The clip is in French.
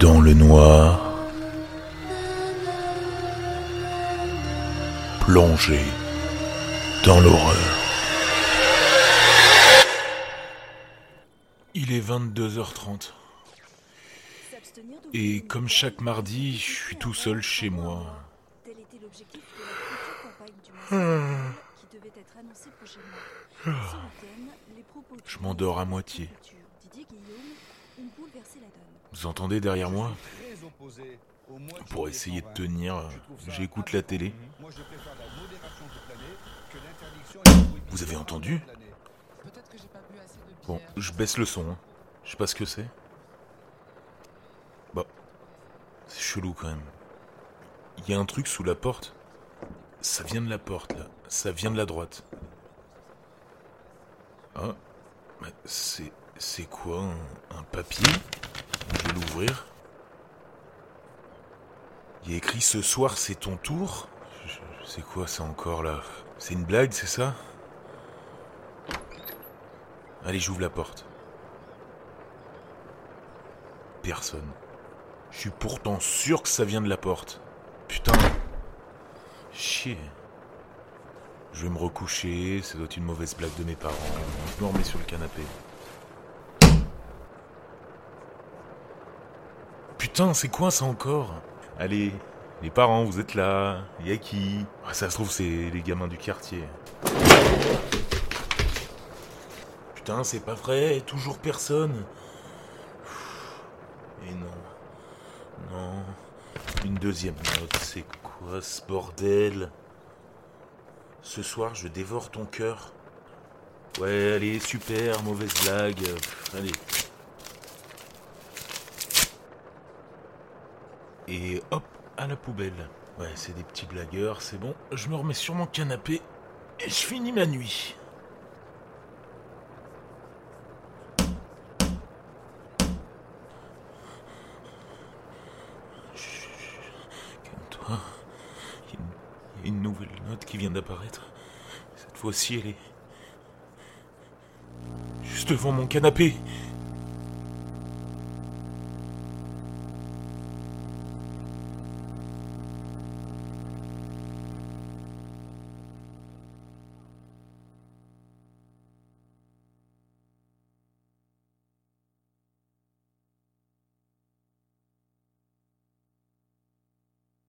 Dans le noir, plongé dans l'horreur. Il est 22h30. Et comme chaque mardi, je suis tout seul chez moi. Je m'endors à moitié. Vous entendez derrière moi Pour essayer de tenir, j'écoute la télé. Vous avez entendu Bon, je baisse le son. hein. Je sais pas ce que c'est. Bah, c'est chelou quand même. Il y a un truc sous la porte. Ça vient de la porte là. Ça vient de la droite. Ah, c'est c'est quoi un, papier? Je vais l'ouvrir. Il y écrit ce soir c'est ton tour. C'est quoi ça encore là? C'est une blague, c'est ça? Allez, j'ouvre la porte. Personne. Je suis pourtant sûr que ça vient de la porte. Putain. Chier. Je vais me recoucher, ça doit être une mauvaise blague de mes parents. Je me remets sur le canapé. Putain, c'est quoi ça encore? Allez, les parents, vous êtes là. Y'a qui? Ah, Ça se trouve, c'est les gamins du quartier. Putain, c'est pas vrai, toujours personne. Et non. Non. Une deuxième note, c'est quoi ce bordel? Ce soir, je dévore ton cœur. Ouais, allez, super, mauvaise blague. Allez. Et hop, à la poubelle. Ouais, c'est des petits blagueurs, c'est bon. Je me remets sur mon canapé et je finis ma nuit. Calme-toi. Il y a une- nouvelle note qui vient d'apparaître. Cette fois-ci, elle est. Juste devant mon canapé.